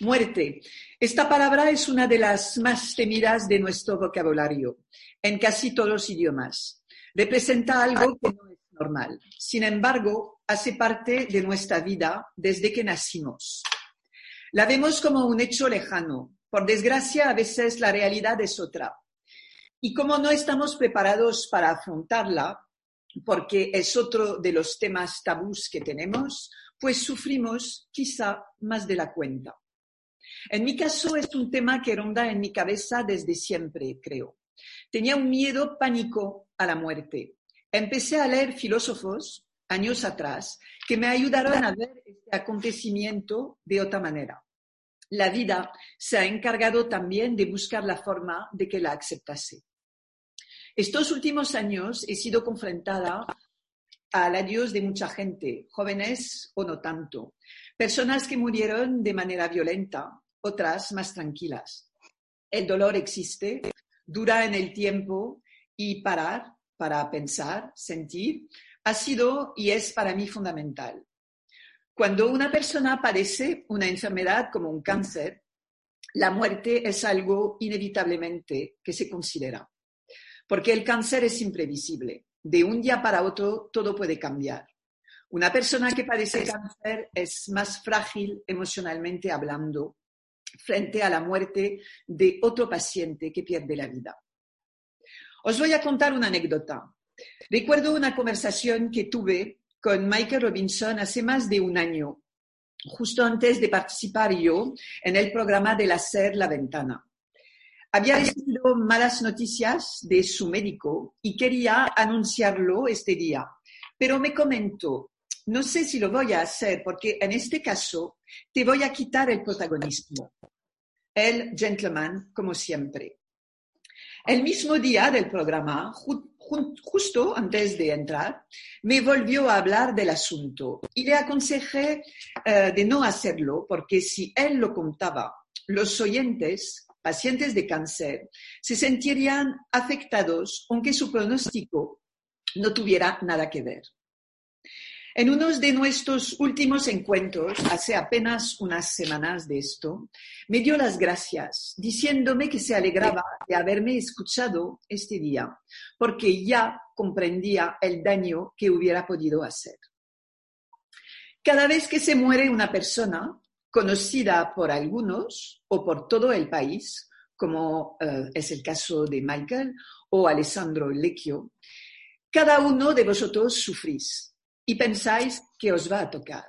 Muerte. Esta palabra es una de las más temidas de nuestro vocabulario en casi todos los idiomas. Representa algo que no es normal. Sin embargo, hace parte de nuestra vida desde que nacimos. La vemos como un hecho lejano. Por desgracia, a veces la realidad es otra. Y como no estamos preparados para afrontarla, porque es otro de los temas tabús que tenemos, pues sufrimos quizá más de la cuenta. En mi caso es un tema que ronda en mi cabeza desde siempre, creo. Tenía un miedo pánico a la muerte. Empecé a leer filósofos años atrás que me ayudaron a ver este acontecimiento de otra manera. La vida se ha encargado también de buscar la forma de que la aceptase. Estos últimos años he sido confrontada al adiós de mucha gente, jóvenes o no tanto, personas que murieron de manera violenta, otras más tranquilas. El dolor existe, dura en el tiempo y parar para pensar, sentir, ha sido y es para mí fundamental. Cuando una persona padece una enfermedad como un cáncer, la muerte es algo inevitablemente que se considera, porque el cáncer es imprevisible. De un día para otro todo puede cambiar. Una persona que padece cáncer es más frágil emocionalmente hablando frente a la muerte de otro paciente que pierde la vida. Os voy a contar una anécdota. Recuerdo una conversación que tuve con Michael Robinson hace más de un año, justo antes de participar yo en el programa de la SER La Ventana. Había recibido malas noticias de su médico y quería anunciarlo este día, pero me comentó, no sé si lo voy a hacer porque en este caso te voy a quitar el protagonismo. El gentleman, como siempre. El mismo día del programa, justo antes de entrar, me volvió a hablar del asunto y le aconsejé eh, de no hacerlo porque si él lo contaba, los oyentes, pacientes de cáncer, se sentirían afectados aunque su pronóstico no tuviera nada que ver. En uno de nuestros últimos encuentros, hace apenas unas semanas de esto, me dio las gracias, diciéndome que se alegraba de haberme escuchado este día, porque ya comprendía el daño que hubiera podido hacer. Cada vez que se muere una persona, conocida por algunos o por todo el país, como eh, es el caso de Michael o Alessandro Lecchio, cada uno de vosotros sufrís y pensáis que os va a tocar.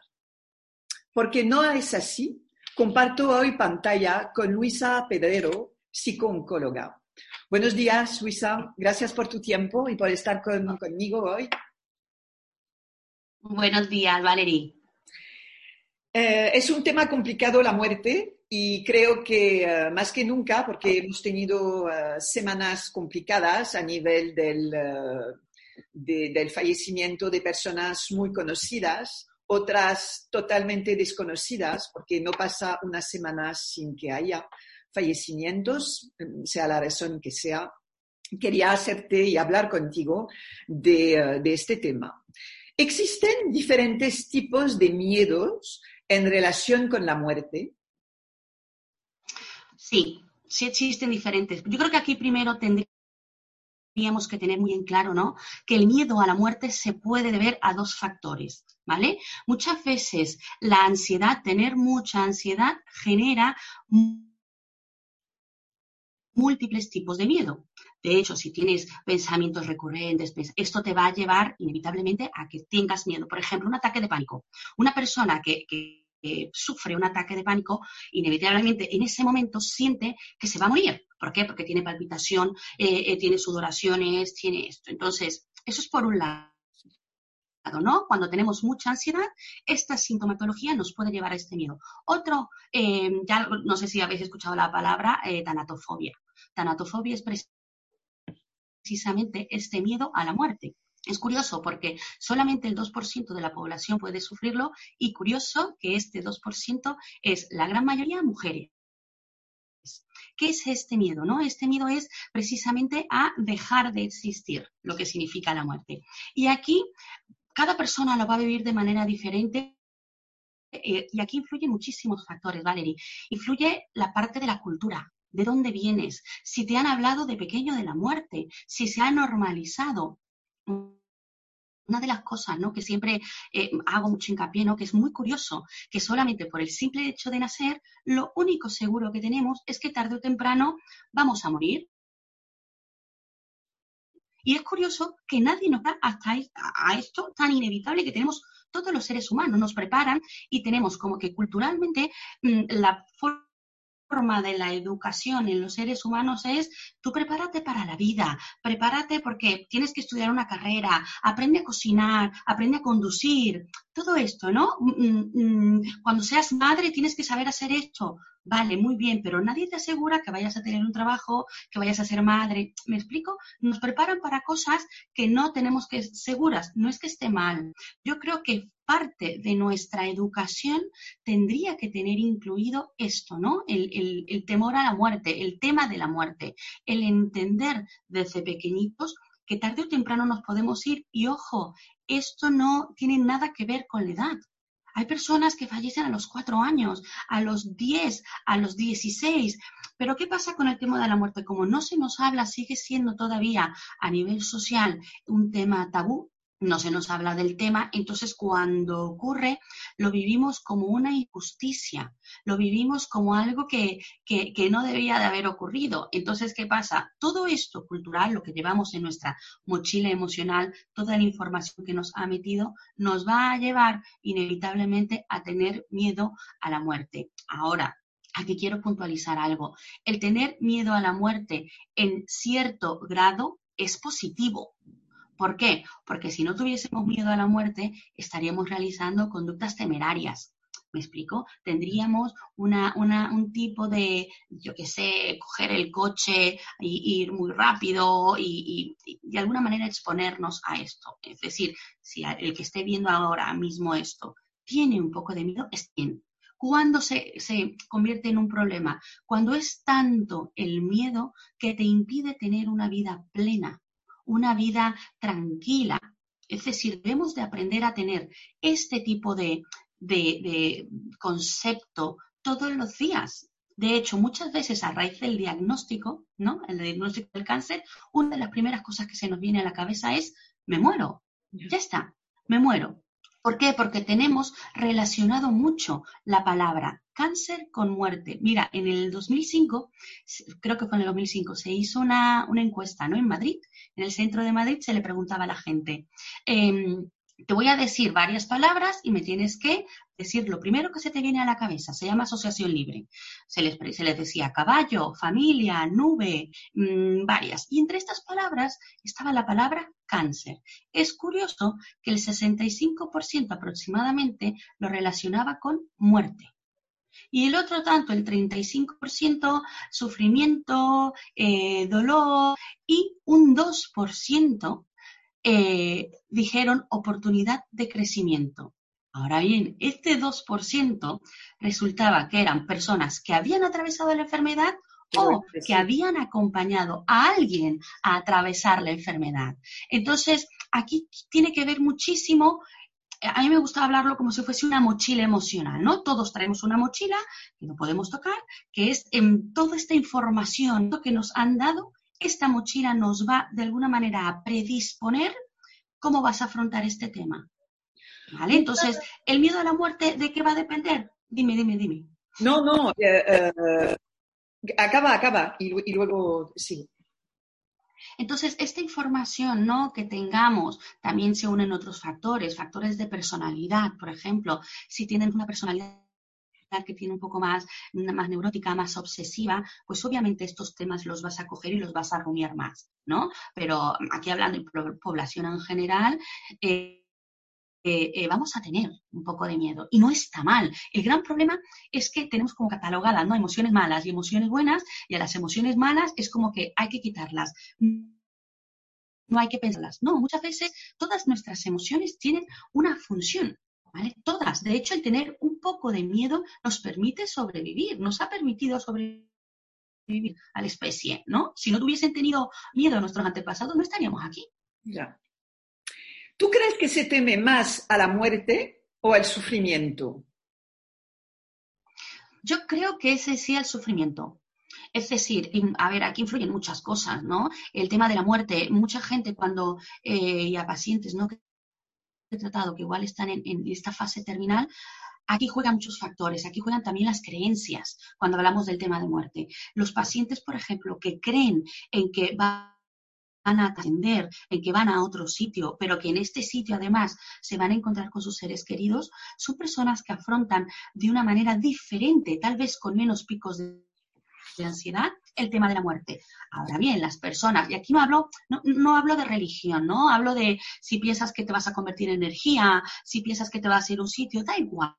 Porque no es así. Comparto hoy pantalla con Luisa Pedrero, psicooncóloga. Buenos días, Luisa. Gracias por tu tiempo y por estar conmigo hoy. Buenos días, Valerie. Eh, es un tema complicado la muerte y creo que eh, más que nunca, porque hemos tenido eh, semanas complicadas a nivel del del fallecimiento de personas muy conocidas, otras totalmente desconocidas, porque no pasa una semana sin que haya fallecimientos, sea la razón que sea. Quería hacerte y hablar contigo de, de este tema. ¿Existen diferentes tipos de miedos en relación con la muerte? Sí, sí existen diferentes. Yo creo que aquí primero tendría tendríamos que tener muy en claro, ¿no? Que el miedo a la muerte se puede deber a dos factores, ¿vale? Muchas veces la ansiedad, tener mucha ansiedad, genera múltiples tipos de miedo. De hecho, si tienes pensamientos recurrentes, esto te va a llevar inevitablemente a que tengas miedo. Por ejemplo, un ataque de pánico. Una persona que, sufre un ataque de pánico, inevitablemente en ese momento siente que se va a morir. ¿Por qué? Porque tiene palpitación, eh, eh, tiene sudoraciones, tiene esto. Entonces, eso es por un lado. ¿no? Cuando tenemos mucha ansiedad, esta sintomatología nos puede llevar a este miedo. Otro, eh, ya no sé si habéis escuchado la palabra tanatofobia. Tanatofobia es precisamente este miedo a la muerte. Es curioso porque solamente el 2% de la población puede sufrirlo y curioso que este 2% es la gran mayoría mujeres. ¿Qué es este miedo? ¿no? Este miedo es precisamente a dejar de existir, lo que significa la muerte. Y aquí cada persona lo va a vivir de manera diferente eh, y aquí influyen muchísimos factores, Valerie. Influye la parte de la cultura, de dónde vienes, si te han hablado de pequeño de la muerte, si se ha normalizado. Una de las cosas ¿no? que siempre eh, hago mucho hincapié, ¿no? que es muy curioso, que solamente por el simple hecho de nacer, lo único seguro que tenemos es que tarde o temprano vamos a morir. Y es curioso que nadie nos da hasta a esto tan inevitable que tenemos todos los seres humanos. Nos preparan y tenemos como que culturalmente mm, la forma forma de la educación en los seres humanos es tú prepárate para la vida, prepárate porque tienes que estudiar una carrera, aprende a cocinar, aprende a conducir, todo esto, ¿no? Mm, mm, mm, cuando seas madre tienes que saber hacer esto. Vale, muy bien, pero nadie te asegura que vayas a tener un trabajo, que vayas a ser madre. ¿Me explico? Nos preparan para cosas que no tenemos que seguras. No es que esté mal. Yo creo que parte de nuestra educación tendría que tener incluido esto, ¿no? El, el temor a la muerte, el tema de la muerte, el entender desde pequeñitos que tarde o temprano nos podemos ir y ojo, esto no tiene nada que ver con la edad. Hay personas que fallecen a los cuatro años, a los diez, a los dieciséis. Pero ¿qué pasa con el tema de la muerte? Como no se nos habla, sigue siendo todavía a nivel social un tema tabú, no se nos habla del tema, entonces cuando ocurre lo vivimos como una injusticia, lo vivimos como algo que, que, no debía de haber ocurrido. Entonces, ¿qué pasa? Todo esto cultural, lo que llevamos en nuestra mochila emocional, toda la información que nos ha metido, nos va a llevar inevitablemente a tener miedo a la muerte. Ahora, Aquí quiero puntualizar algo. El tener miedo a la muerte en cierto grado es positivo, ¿Por qué? Porque si no tuviésemos miedo a la muerte, estaríamos realizando conductas temerarias. ¿Me explico? Tendríamos una, un tipo de, yo qué sé, coger el coche e ir muy rápido y, de alguna manera exponernos a esto. Es decir, si el que esté viendo ahora mismo esto tiene un poco de miedo, es bien. ¿Cuándo se, se convierte en un problema? Cuando es tanto el miedo que te impide tener una vida plena, una vida tranquila. Es decir, debemos de aprender a tener este tipo de, concepto todos los días. De hecho, muchas veces a raíz del diagnóstico, ¿no? El diagnóstico del cáncer, una de las primeras cosas que se nos viene a la cabeza es, me muero. Ya está, me muero. ¿Por qué? Porque tenemos relacionado mucho la palabra cáncer con muerte. Mira, en el 2005, creo que fue en el 2005, se hizo una, encuesta, ¿no? En Madrid, en el centro de Madrid, se le preguntaba a la gente, em, te voy a decir varias palabras y me tienes que decir lo primero que se te viene a la cabeza. Se llama asociación libre. Se les, se les decía caballo, familia, nube, mm, varias. Y entre estas palabras estaba la palabra cáncer. Es curioso que el 65% aproximadamente lo relacionaba con muerte. Y el otro tanto, el 35%, sufrimiento, eh, dolor y un 2% eh, dijeron oportunidad de crecimiento. Ahora bien, este 2% resultaba que eran personas que habían atravesado la enfermedad o que habían acompañado a alguien a atravesar la enfermedad. Entonces, aquí tiene que ver muchísimo, a mí me gusta hablarlo como si fuese una mochila emocional, ¿no? Todos traemos una mochila que no podemos tocar, que es en toda esta información que nos han dado esta mochila nos va de alguna manera a predisponer cómo vas a afrontar este tema. ¿Vale? Entonces, ¿el miedo a la muerte de qué va a depender? Dime, dime, dime. No, no, eh, eh, acaba, acaba y, luego sí. Entonces, esta información ¿no? que tengamos también se unen otros factores, factores de personalidad, por ejemplo, si tienen una personalidad que tiene un poco más, más neurótica, más obsesiva, pues obviamente estos temas los vas a coger y los vas a rumiar más, ¿no? Pero aquí hablando de población en general, eh, eh, eh, vamos a tener un poco de miedo. Y no está mal. El gran problema es que tenemos como catalogadas, ¿no? Emociones malas y emociones buenas, y a las emociones malas es como que hay que quitarlas. No hay que pensarlas. No, muchas veces todas nuestras emociones tienen una función. Todas. De hecho, el tener un poco de miedo nos permite sobrevivir, nos ha permitido sobrevivir a la especie, ¿no? Si no tuviesen tenido miedo a nuestros antepasados, no estaríamos aquí. Ya. ¿Tú crees que se teme más a la muerte o al sufrimiento? Yo creo que ese sí el sufrimiento. Es decir, a ver, aquí influyen muchas cosas, ¿no? El tema de la muerte. Mucha gente cuando, eh, y a pacientes, ¿no? Que he tratado que igual están en, esta fase terminal, Aquí juegan muchos factores, aquí juegan también las creencias cuando hablamos del tema de muerte. Los pacientes, por ejemplo, que creen en que van a atender, en que van a otro sitio, pero que en este sitio además se van a encontrar con sus seres queridos, son personas que afrontan de una manera diferente, tal vez con menos picos de ansiedad el tema de la muerte. Ahora bien, las personas, y aquí no hablo, no, hablo de religión, ¿no? Hablo de si piensas que te vas a convertir en energía, si piensas que te vas a ir a un sitio, da igual.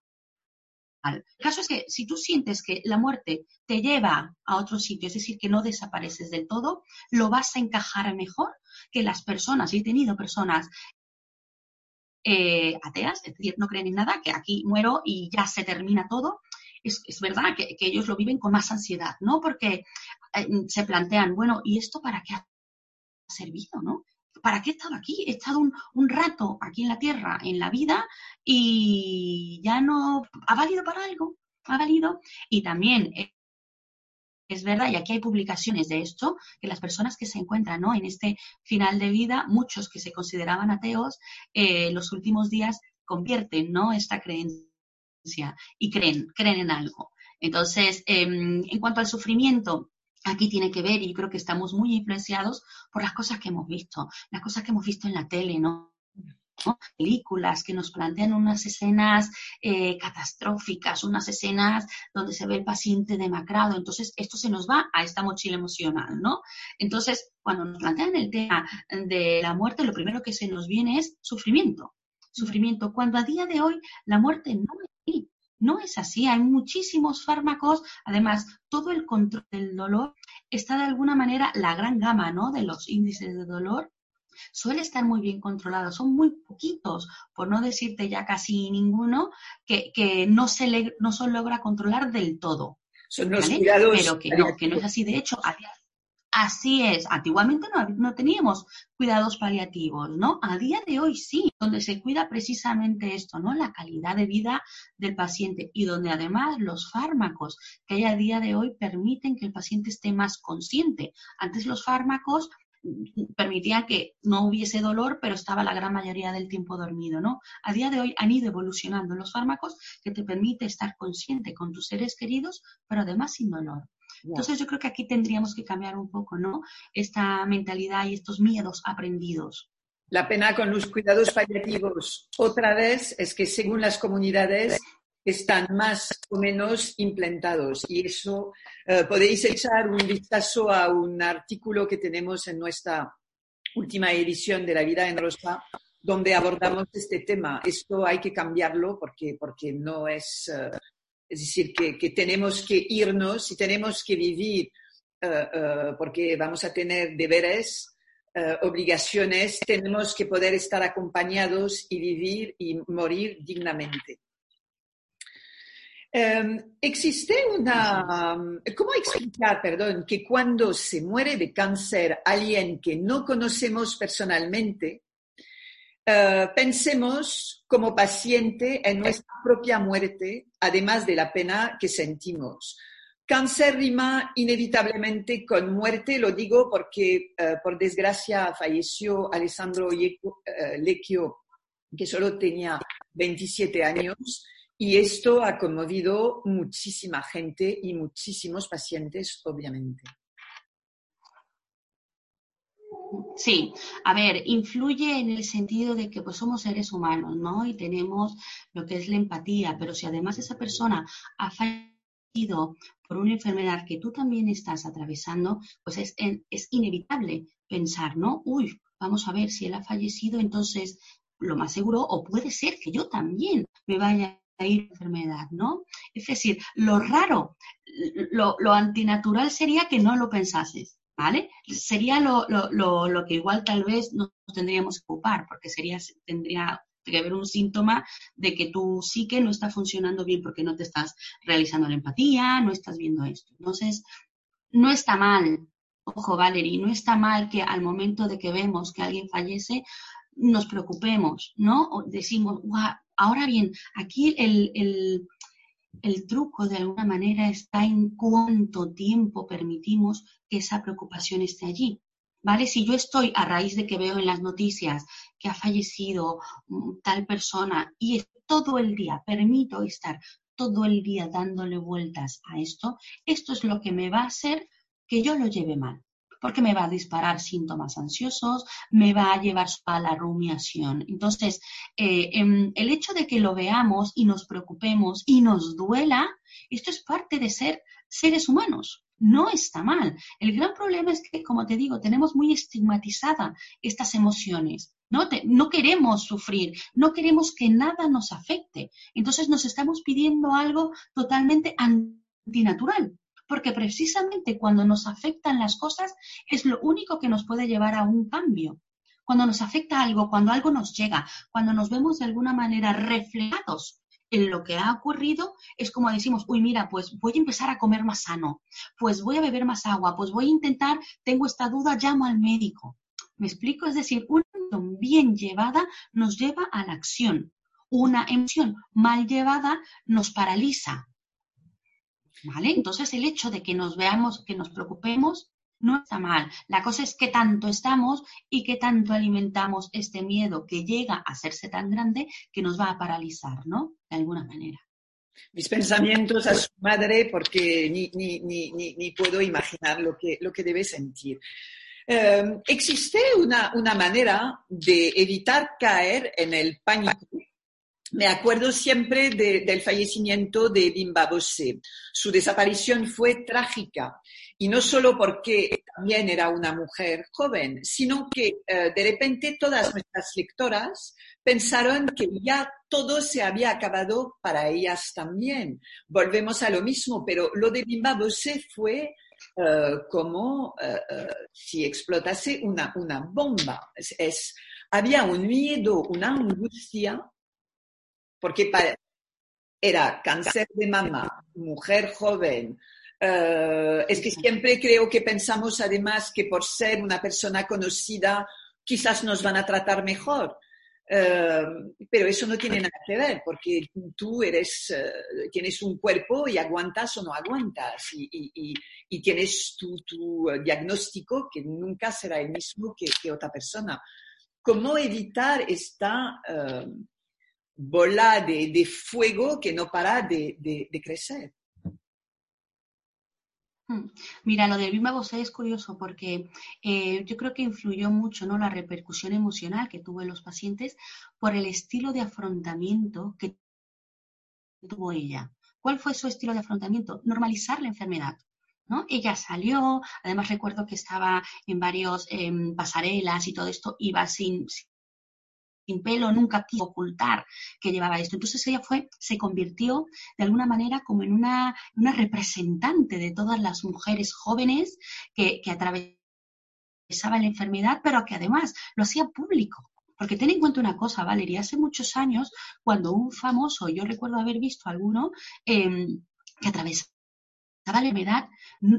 El caso es que si tú sientes que la muerte te lleva a otro sitio, es decir, que no desapareces del todo, lo vas a encajar mejor que las personas. He tenido personas eh, ateas, es decir, no creen en nada, que aquí muero y ya se termina todo. Es, verdad que, ellos lo viven con más ansiedad, ¿no? Porque eh, se plantean, bueno, ¿y esto para qué ha servido, no? ¿Para qué he estado aquí? He estado un, rato aquí en la Tierra, en la vida, y ya no ha valido para algo, ha valido. Y también es verdad, y aquí hay publicaciones de esto, que las personas que se encuentran ¿no? en este final de vida, muchos que se consideraban ateos, eh, los últimos días convierten ¿no? esta creencia y creen, creen en algo. Entonces, em, en cuanto al sufrimiento, aquí tiene que ver, y creo que estamos muy influenciados por las cosas que hemos visto, las cosas que hemos visto en la tele, ¿no? películas que nos plantean unas escenas eh, catastróficas, unas escenas donde se ve el paciente demacrado. Entonces, esto se nos va a esta mochila emocional, ¿no? Entonces, cuando nos plantean el tema de la muerte, lo primero que se nos viene es sufrimiento. Sufrimiento, cuando a día de hoy la muerte no es. No es así, hay muchísimos fármacos, además todo el control del dolor está de alguna manera, la gran gama ¿no? de los índices de dolor suele estar muy bien controlado, son muy poquitos, por no decirte ya casi ninguno, que, no, se no se logra controlar del todo. Son los cuidados Pero que no, que no es así. De hecho, Así es, antiguamente no, teníamos cuidados paliativos, ¿no? A día de hoy sí, donde se cuida precisamente esto, ¿no? La calidad de vida del paciente y donde además los fármacos que hay a día de hoy permiten que el paciente esté más consciente. Antes los fármacos mm, permitían que no hubiese dolor, pero estaba la gran mayoría del tiempo dormido, ¿no? A día de hoy han ido evolucionando los fármacos que te permite estar consciente con tus seres queridos, pero además sin dolor. Entonces yo creo que aquí tendríamos que cambiar un poco, ¿no? Esta mentalidad y estos miedos aprendidos. La pena con los cuidados paliativos, otra vez, es que según las comunidades están más o menos implantados. Y eso eh, podéis echar un vistazo a un artículo que tenemos en nuestra última edición de La Vida en Rosa, donde abordamos este tema. Esto hay que cambiarlo porque, porque no es, eh, es decir, que, tenemos que irnos y tenemos que vivir eh, eh, porque vamos a tener deberes, eh, obligaciones, tenemos que poder estar acompañados y vivir y morir dignamente. Em, existe una, ¿cómo explicar, perdón, que cuando se muere de cáncer alguien que no conocemos personalmente, eh, pensemos como paciente en nuestra propia muerte, además de la pena que sentimos. Cáncer rima inevitablemente con muerte, lo digo porque eh, por desgracia falleció Alessandro uh, Lecchio, que solo tenía 27 años, y esto ha conmovido muchísima gente y muchísimos pacientes, obviamente. Sí, a ver, influye en el sentido de que pues somos seres humanos, ¿no? Y tenemos lo que es la empatía, pero si además esa persona ha fallecido por una enfermedad que tú también estás atravesando, pues es, es inevitable pensar, ¿no? Uy, vamos a ver si él ha fallecido, entonces lo más seguro, o puede ser que yo también me vaya a ir enfermedad, ¿no? Es decir, lo raro, lo, lo antinatural sería que no lo pensases. ¿Vale? Sería lo, que igual tal vez nos tendríamos que ocupar, porque sería, tendría que haber un síntoma de que tu psique no está funcionando bien porque no te estás realizando la empatía, no estás viendo esto. Entonces, no está mal, ojo Valerie, no está mal que al momento de que vemos que alguien fallece, nos preocupemos, ¿no? O decimos, ahora bien, aquí el, el truco de alguna manera está en cuánto tiempo permitimos que esa preocupación esté allí. ¿Vale? Si yo estoy a raíz de que veo en las noticias que ha fallecido mm, tal persona y todo el día permito estar todo el día dándole vueltas a esto, esto es lo que me va a hacer que yo lo lleve mal porque me va a disparar síntomas ansiosos, me va a llevar a la rumiación. Entonces, eh, em, el hecho de que lo veamos y nos preocupemos y nos duela, esto es parte de ser seres humanos. No está mal. El gran problema es que, como te digo, tenemos muy estigmatizadas estas emociones. no queremos sufrir, no queremos que nada nos afecte. Entonces nos estamos pidiendo algo totalmente antinatural porque precisamente cuando nos afectan las cosas es lo único que nos puede llevar a un cambio. Cuando nos afecta algo, cuando algo nos llega, cuando nos vemos de alguna manera reflejados en lo que ha ocurrido, es como decimos, uy, mira, pues voy a empezar a comer más sano, pues voy a beber más agua, pues voy a intentar, tengo esta duda, llamo al médico. ¿Me explico? Es decir, una emoción bien llevada nos lleva a la acción. Una emoción mal llevada nos paraliza, ¿Vale? Entonces el hecho de que nos veamos, que nos preocupemos, no está mal. La cosa es que tanto estamos y que tanto alimentamos este miedo que llega a hacerse tan grande que nos va a paralizar, ¿no? De alguna manera. Mis pensamientos a su madre porque ni, ni, ni, ni puedo imaginar lo que, lo que debe sentir. Em, existe una, una manera de evitar caer en el pánico me acuerdo siempre del fallecimiento de Bimba Bosé. Su desaparición fue trágica y no solo porque también era una mujer joven, sino que eh, de repente todas nuestras lectoras pensaron que ya todo se había acabado para ellas también. Volvemos a lo mismo, pero lo de Bimba Bosé fue eh, como eh, si explotase una, una bomba. es, había un miedo, una angustia porque era cáncer de mama, mujer joven. Eh, es que siempre creo que pensamos además que por ser una persona conocida quizás nos van a tratar mejor. Eh, pero eso no tiene nada que ver, porque tú eres, eh, tienes un cuerpo y aguantas o no aguantas, y, tienes tu, diagnóstico que nunca será el mismo que, otra persona. ¿Cómo evitar esta bola de, fuego que no para de, crecer. Hmm. Mira, lo del Bimba Bosé es curioso porque eh, yo creo que influyó mucho ¿no? la repercusión emocional que tuvo en los pacientes por el estilo de afrontamiento que tuvo ella. ¿Cuál fue su estilo de afrontamiento? Normalizar la enfermedad. ¿no? Ella salió, además recuerdo que estaba en varios em, pasarelas y todo esto, iba sin, sin pelo, nunca quiso ocultar que llevaba esto. Entonces ella fue, se convirtió de alguna manera como en una, representante de todas las mujeres jóvenes que, que atravesaban la enfermedad, pero que además lo hacía público. Porque ten en cuenta una cosa, Valeria, hace muchos años, cuando un famoso, yo recuerdo haber visto alguno, em, que atravesaba la enfermedad,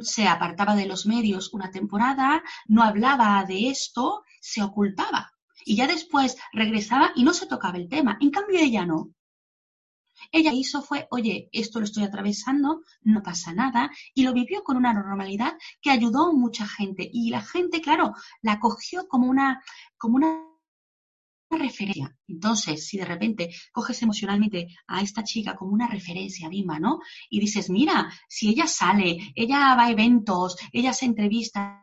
se apartaba de los medios una temporada, no hablaba de esto, se ocultaba y ya después regresaba y no se tocaba el tema. En cambio, ella no. Ella hizo fue, oye, esto lo estoy atravesando, no pasa nada, y lo vivió con una normalidad que ayudó a mucha gente. Y la gente, claro, la cogió como una, como una referencia. Entonces, si de repente coges emocionalmente a esta chica como una referencia, Bima, ¿no? Y dices, mira, si ella sale, ella va a eventos, ella hace entrevistas,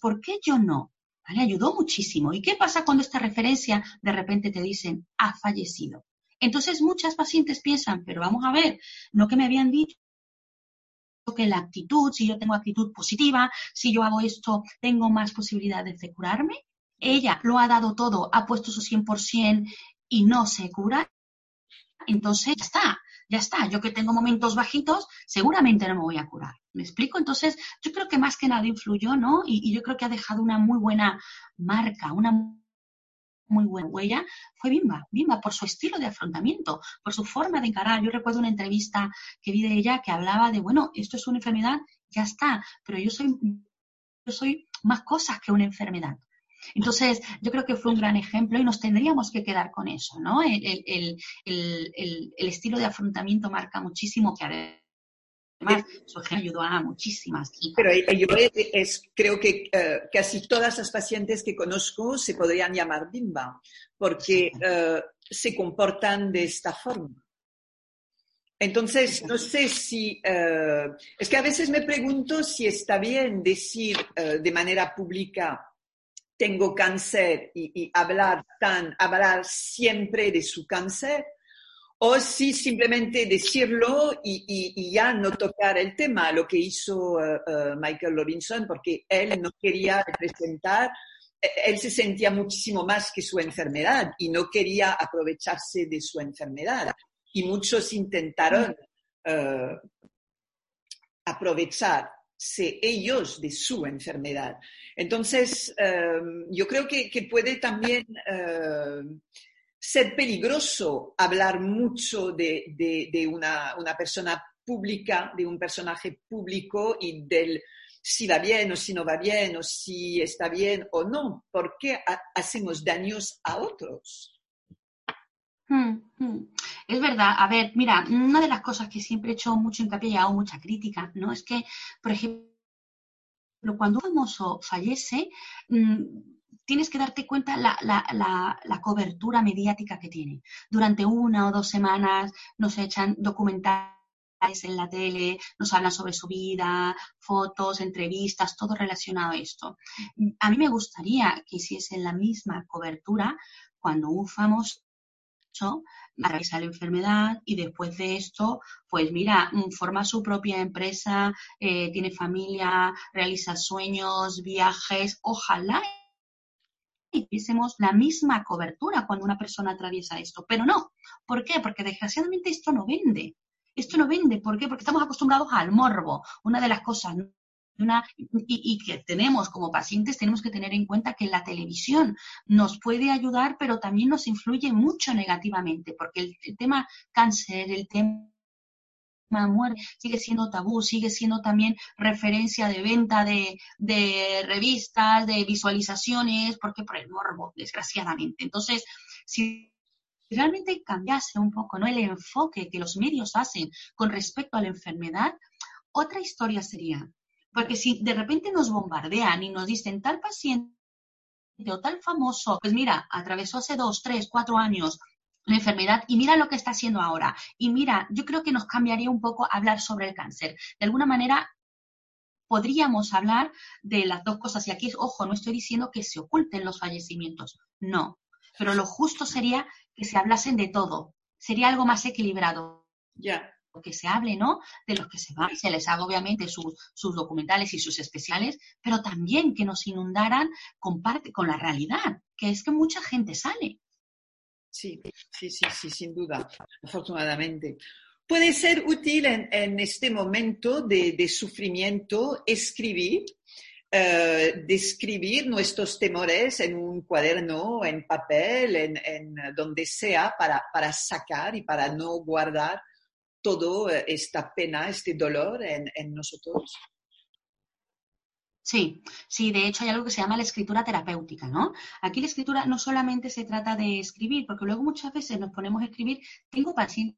¿por qué yo no? Le Ayudó muchísimo. ¿Y qué pasa cuando esta referencia de repente te dicen ha fallecido? Entonces muchas pacientes piensan, pero vamos a ver, no que me habían dicho que la actitud, si yo tengo actitud positiva, si yo hago esto, tengo más posibilidades de curarme. Ella lo ha dado todo, ha puesto su 100% y no se cura. Entonces ya está, ya está. Yo que tengo momentos bajitos, seguramente no me voy a curar. ¿Me explico? Entonces, yo creo que más que nada influyó, ¿no? Y, yo creo que ha dejado una muy buena marca, una muy buena huella, fue Bimba. Bimba por su estilo de afrontamiento, por su forma de encarar. Yo recuerdo una entrevista que vi de ella que hablaba de, bueno, esto es una enfermedad, ya está, pero yo soy, yo soy más cosas que una enfermedad. Entonces, yo creo que fue un gran ejemplo y nos tendríamos que quedar con eso, ¿no? El, estilo de afrontamiento marca muchísimo que además ayudó a muchísimas. Pero yo es, creo que eh, casi todas las pacientes que conozco se podrían llamar bimba, porque eh, se comportan de esta forma. Entonces, no sé si, eh, es que a veces me pregunto si está bien decir de manera pública tengo cáncer y, hablar, tan, hablar siempre de su cáncer, o si simplemente decirlo y, ya no tocar el tema, lo que hizo eh, eh, Michael Robinson, porque él no quería representar, e, él se sentía muchísimo más que su enfermedad y no quería aprovecharse de su enfermedad. Y muchos intentaron uh, aprovechar ellos de su enfermedad. Entonces, yo creo que, puede también ser peligroso hablar mucho de, una, persona pública, de un personaje público y del si va bien o si no va bien o si está bien o no, porque hacemos daños a otros. Hmm, hmm. Es verdad, a ver, mira, una de las cosas que siempre he hecho mucho hincapié y hago mucha crítica, ¿no? Es que, por ejemplo, cuando un famoso fallece, mm, tienes que darte cuenta la, la, cobertura mediática que tiene. Durante una o dos semanas nos echan documentales en la tele, nos hablan sobre su vida, fotos, entrevistas, todo relacionado a esto. A mí me gustaría que hiciesen la misma cobertura cuando un famoso realizar la enfermedad y después de esto, pues mira, forma su propia empresa, eh, tiene familia, realiza sueños, viajes, ojalá y tuviésemos la misma cobertura cuando una persona atraviesa esto, pero no. ¿Por qué? Porque desgraciadamente esto no vende. Esto no vende. ¿Por qué? Porque estamos acostumbrados al morbo. Una de las cosas y, que tenemos como pacientes, tenemos que tener en cuenta que la televisión nos puede ayudar, pero también nos influye mucho negativamente, porque el, tema cáncer, el tema muerte sigue siendo tabú, sigue siendo también referencia de venta de, de, revistas, de visualizaciones, porque por el morbo, desgraciadamente. Entonces, si realmente cambiase un poco el enfoque que los medios hacen con respecto a la enfermedad, otra historia sería, porque si de repente nos bombardean y nos dicen tal paciente o tal famoso, pues mira, atravesó hace dos, tres, cuatro años la enfermedad y mira lo que está haciendo ahora. Y mira, yo creo que nos cambiaría un poco hablar sobre el cáncer. De alguna manera podríamos hablar de las dos cosas. Y aquí, ojo, no estoy diciendo que se oculten los fallecimientos, no. Pero lo justo sería que se hablasen de todo. Sería algo más equilibrado. Ya que se hable, ¿no? De los que se van, se les haga obviamente sus, documentales y sus especiales, pero también que nos inundaran con, parte, con la realidad, que es que mucha gente sale. Sí, sí, sí, sí, sin duda, afortunadamente. Puede ser útil en, este momento de, sufrimiento escribir, eh, describir nuestros temores en un cuaderno, en papel, en, donde sea, para, sacar y para no guardar todo eh, esta pena, este dolor en, nosotros. Sí, sí, de hecho hay algo que se llama la escritura terapéutica, ¿no? Aquí la escritura no solamente se trata de escribir, porque luego muchas veces nos ponemos a escribir, tengo pacientes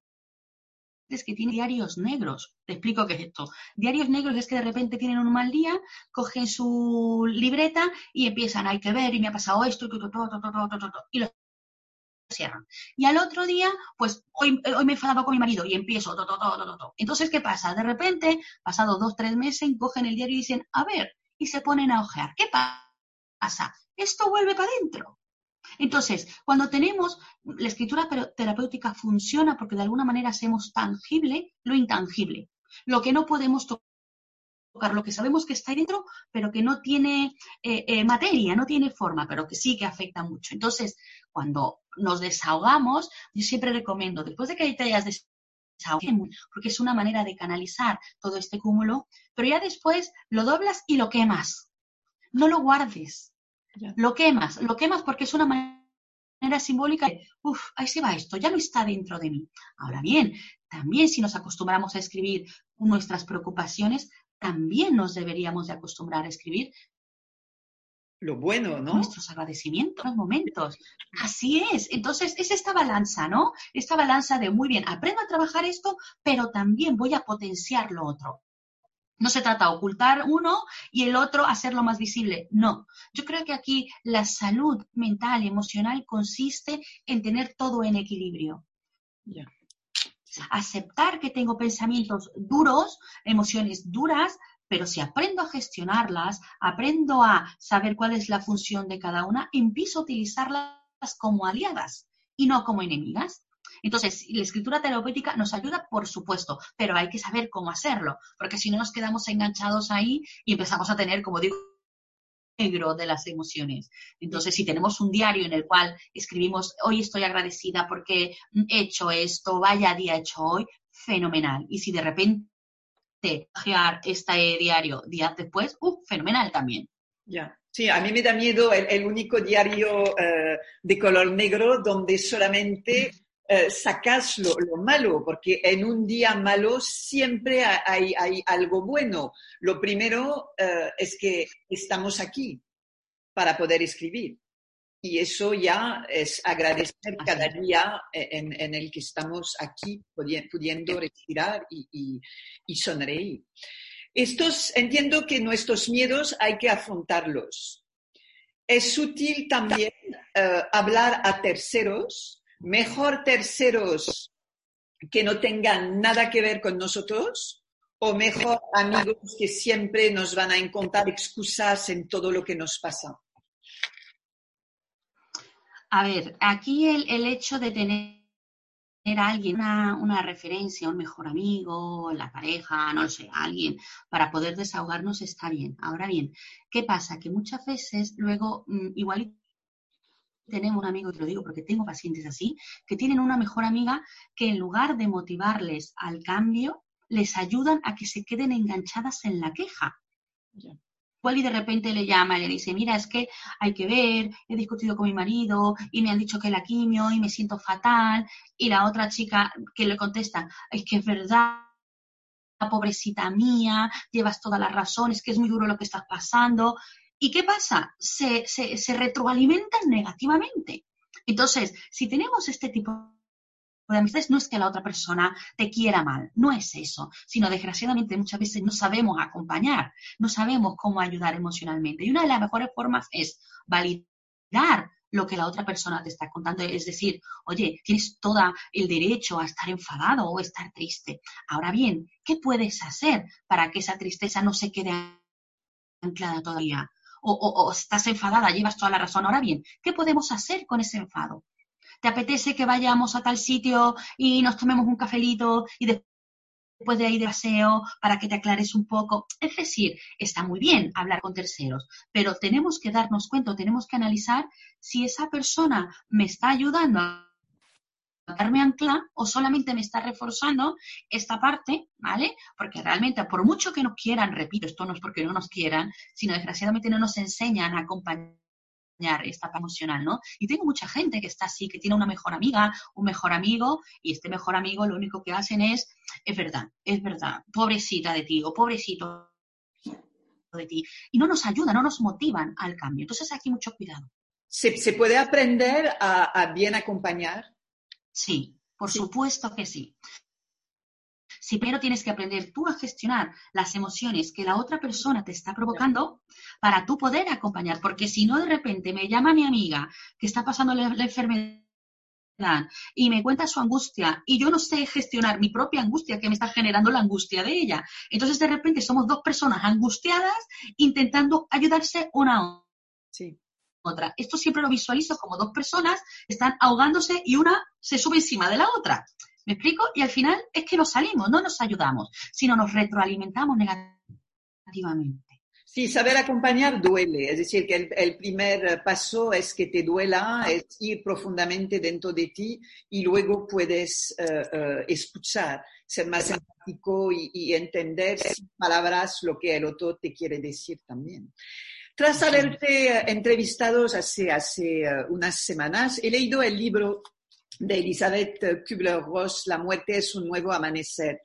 que tienen diarios negros. Te explico qué es esto. Diarios negros es que de repente tienen un mal día, cogen su libreta y empiezan, hay que ver, y me ha pasado esto, y lo cierran. Y al otro día, pues hoy, hoy me he enfadado con mi marido y empiezo. Entonces, ¿qué pasa? De repente, pasado dos, tres meses, cogen el diario y dicen, a ver, y se ponen a ojear. ¿Qué pasa? Esto vuelve para adentro. Entonces, cuando tenemos la escritura terapéutica funciona porque de alguna manera hacemos tangible lo intangible, lo que no podemos tocar lo que sabemos que está ahí dentro, pero que no tiene eh, eh, materia, no tiene forma, pero que sí que afecta mucho. Entonces, cuando nos desahogamos, yo siempre recomiendo, después de que te hayas porque es una manera de canalizar todo este cúmulo, pero ya después lo doblas y lo quemas. No lo guardes. Lo quemas, lo quemas porque es una manera simbólica de, uff, ahí se va esto, ya no está dentro de mí. Ahora bien, también si nos acostumbramos a escribir nuestras preocupaciones, también nos deberíamos de acostumbrar a escribir lo bueno, ¿no? Nuestros agradecimientos, los momentos. Así es. Entonces, es esta balanza, ¿no? Esta balanza de, muy bien, aprendo a trabajar esto, pero también voy a potenciar lo otro. No se trata de ocultar uno y el otro hacerlo más visible. No. Yo creo que aquí la salud mental y emocional consiste en tener todo en equilibrio. Aceptar que tengo pensamientos duros, emociones duras, pero si aprendo a gestionarlas, aprendo a saber cuál es la función de cada una, empiezo a utilizarlas como aliadas y no como enemigas. Entonces, la escritura terapéutica nos ayuda, por supuesto, pero hay que saber cómo hacerlo, porque si no nos quedamos enganchados ahí y empezamos a tener, como digo, negro de las emociones. Entonces, si tenemos un diario en el cual escribimos, hoy estoy agradecida porque he hecho esto, vaya día hecho hoy, fenomenal. Y si de repente este diario días después, uh, fenomenal también. Ya. Sí, a mí me da miedo el, único diario eh, de color negro donde solamente eh, sacas lo, malo, porque en un día malo siempre hay, hay algo bueno. Lo primero eh, es que estamos aquí para poder escribir. Y eso ya es agradecer cada día en, el que estamos aquí pudiendo respirar y, sonreír. Estos, entiendo que nuestros miedos hay que afrontarlos. Es útil también eh, hablar a terceros, mejor terceros que no tengan nada que ver con nosotros o mejor amigos que siempre nos van a encontrar excusas en todo lo que nos pasa. A ver, aquí el, hecho de tener a alguien, una, referencia, un mejor amigo, la pareja, no sé, alguien, para poder desahogarnos está bien. Ahora bien, ¿qué pasa? Que muchas veces luego, mm, igual tenemos un amigo, te lo digo porque tengo pacientes así, que tienen una mejor amiga que en lugar de motivarles al cambio, les ayudan a que se queden enganchadas en la queja y de repente le llama y le dice, mira, es que hay que ver, he discutido con mi marido y me han dicho que la quimio y me siento fatal. Y la otra chica que le contesta, es que es verdad, pobrecita mía, llevas todas las razones, que es muy duro lo que estás pasando. ¿Y qué pasa? Se, se, se retroalimentan negativamente. Entonces, si tenemos este tipo de amistades no es que la otra persona te quiera mal, no es eso, sino desgraciadamente muchas veces no sabemos acompañar, no sabemos cómo ayudar emocionalmente. Y una de las mejores formas es validar lo que la otra persona te está contando, es decir, oye, tienes todo el derecho a estar enfadado o estar triste. Ahora bien, ¿qué puedes hacer para que esa tristeza no se quede anclada todavía? O, o, estás enfadada, llevas toda la razón. Ahora bien, ¿qué podemos hacer con ese enfado? ¿Te apetece que vayamos a tal sitio y nos tomemos un cafelito y después de ahí de paseo para que te aclares un poco? Es decir, está muy bien hablar con terceros, pero tenemos que darnos cuenta, tenemos que analizar si esa persona me está ayudando a darme ancla o solamente me está reforzando esta parte, ¿vale? Porque realmente, por mucho que nos quieran, repito, esto no es porque no nos quieran, sino desgraciadamente no nos enseñan a acompañar esta emocional, ¿no? Y tengo mucha gente que está así, que tiene una mejor amiga, un mejor amigo, y este mejor amigo lo único que hacen es, es verdad, es verdad, pobrecita de ti o pobrecito de ti. Y no nos ayudan, no nos motivan al cambio. Entonces aquí mucho cuidado. ¿Se, puede aprender a, bien acompañar? Sí, por supuesto que sí. Si primero tienes que aprender tú a gestionar las emociones que la otra persona te está provocando para tú poder acompañar, porque si no de repente me llama mi amiga que está pasando la, enfermedad y me cuenta su angustia y yo no sé gestionar mi propia angustia que me está generando la angustia de ella. Entonces de repente somos dos personas angustiadas intentando ayudarse una a otra. Esto siempre lo visualizo como dos personas están ahogándose y una se sube encima de la otra. ¿Me explico? Y al final es que nos salimos, no nos ayudamos, sino nos retroalimentamos negativamente. Sí, saber acompañar duele, es decir, que el, primer paso es que te duela, es ir profundamente dentro de ti y luego puedes eh, eh, escuchar, ser más empático y, entender sin palabras lo que el otro te quiere decir también. Tras haberte entrevistado hace, hace eh, unas semanas, he leído el libro de Elizabeth Kubler-Ross, La muerte es un nuevo amanecer.